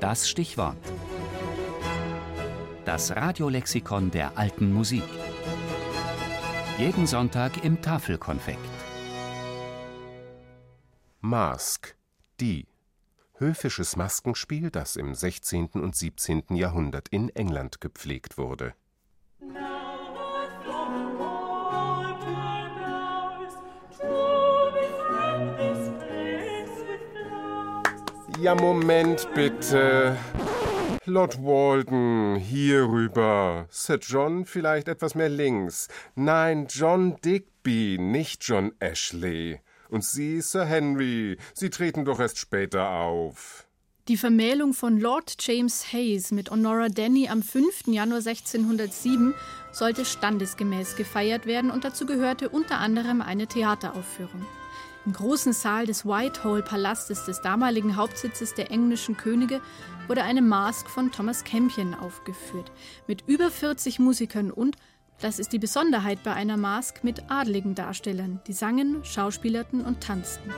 das Stichwort. Das Radiolexikon der alten Musik. Jeden Sonntag im Tafelkonfekt. Mask, die. Höfisches Maskenspiel, das im 16. und 17. Jahrhundert in England gepflegt wurde. Ja, Moment bitte. Lord Walden, hier rüber. Sir John vielleicht etwas mehr links. Nein, John Digby, nicht John Ashley. Und Sie, Sir Henry, Sie treten doch erst später auf. Die Vermählung von Lord James Hayes mit Honora Denny am 5. Januar 1607 sollte standesgemäß gefeiert werden und dazu gehörte unter anderem eine Theateraufführung. Im großen Saal des Whitehall-Palastes, des damaligen Hauptsitzes der englischen Könige, wurde eine Mask von Thomas Campion aufgeführt, mit über 40 Musikern und, das ist die Besonderheit bei einer Mask, mit adligen Darstellern, die sangen, schauspielerten und tanzten.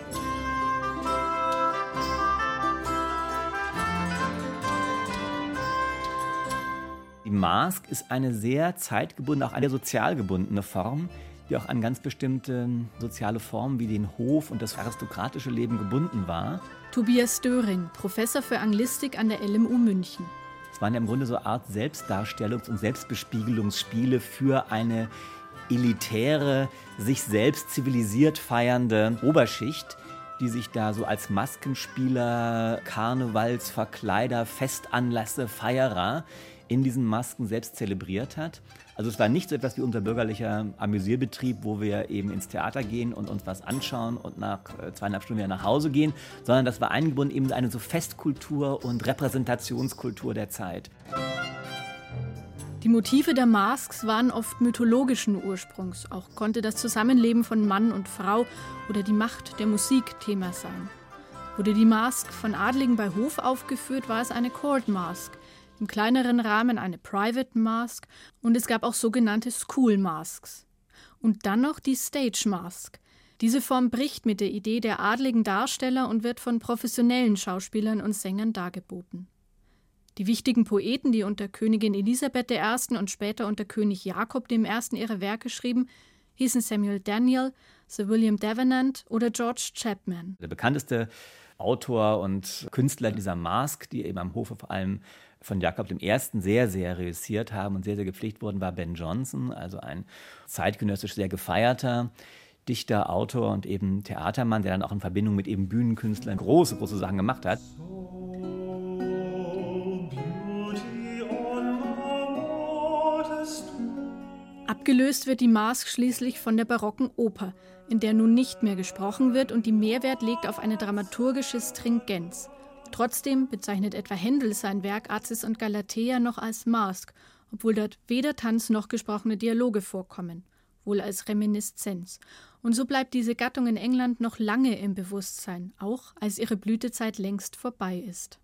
Die Mask ist eine sehr zeitgebundene, auch eine sozial gebundene Form, die auch an ganz bestimmte soziale Formen wie den Hof und das aristokratische Leben gebunden war. Tobias Döring, Professor für Anglistik an der LMU München. Es waren ja im Grunde so eine Art Selbstdarstellungs- und Selbstbespiegelungsspiele für eine elitäre, sich selbst zivilisiert feiernde Oberschicht, die sich da so als Maskenspieler, Karnevalsverkleider, Festanlasse, Feierer in diesen Masken selbst zelebriert hat. Also es war nicht so etwas wie unser bürgerlicher Amüsierbetrieb, wo wir eben ins Theater gehen und uns was anschauen und nach äh, zweieinhalb Stunden wieder nach Hause gehen, sondern das war eingebunden eben eine so Festkultur und Repräsentationskultur der Zeit. Die Motive der Masks waren oft mythologischen Ursprungs. Auch konnte das Zusammenleben von Mann und Frau oder die Macht der Musik Thema sein. Wurde die Mask von Adligen bei Hof aufgeführt, war es eine Court Mask im kleineren Rahmen eine Private Mask und es gab auch sogenannte School Masks. Und dann noch die Stage Mask. Diese Form bricht mit der Idee der adligen Darsteller und wird von professionellen Schauspielern und Sängern dargeboten. Die wichtigen Poeten, die unter Königin Elisabeth I. und später unter König Jakob I. ihre Werke schrieben, hießen Samuel Daniel, Sir William Davenant oder George Chapman. Der bekannteste Autor und Künstler dieser Mask, die eben am Hofe vor allem von Jakob I. sehr, sehr reüssiert haben und sehr, sehr gepflegt wurden, war Ben Jonson, also ein zeitgenössisch sehr gefeierter Dichter, Autor und eben Theatermann, der dann auch in Verbindung mit eben Bühnenkünstlern große, große Sachen gemacht hat. Abgelöst wird die Mask schließlich von der barocken Oper, in der nun nicht mehr gesprochen wird und die Mehrwert legt auf eine dramaturgische Stringenz. Trotzdem bezeichnet etwa Händel sein Werk Azis und Galatea noch als Mask, obwohl dort weder Tanz noch gesprochene Dialoge vorkommen, wohl als Reminiszenz. Und so bleibt diese Gattung in England noch lange im Bewusstsein, auch als ihre Blütezeit längst vorbei ist.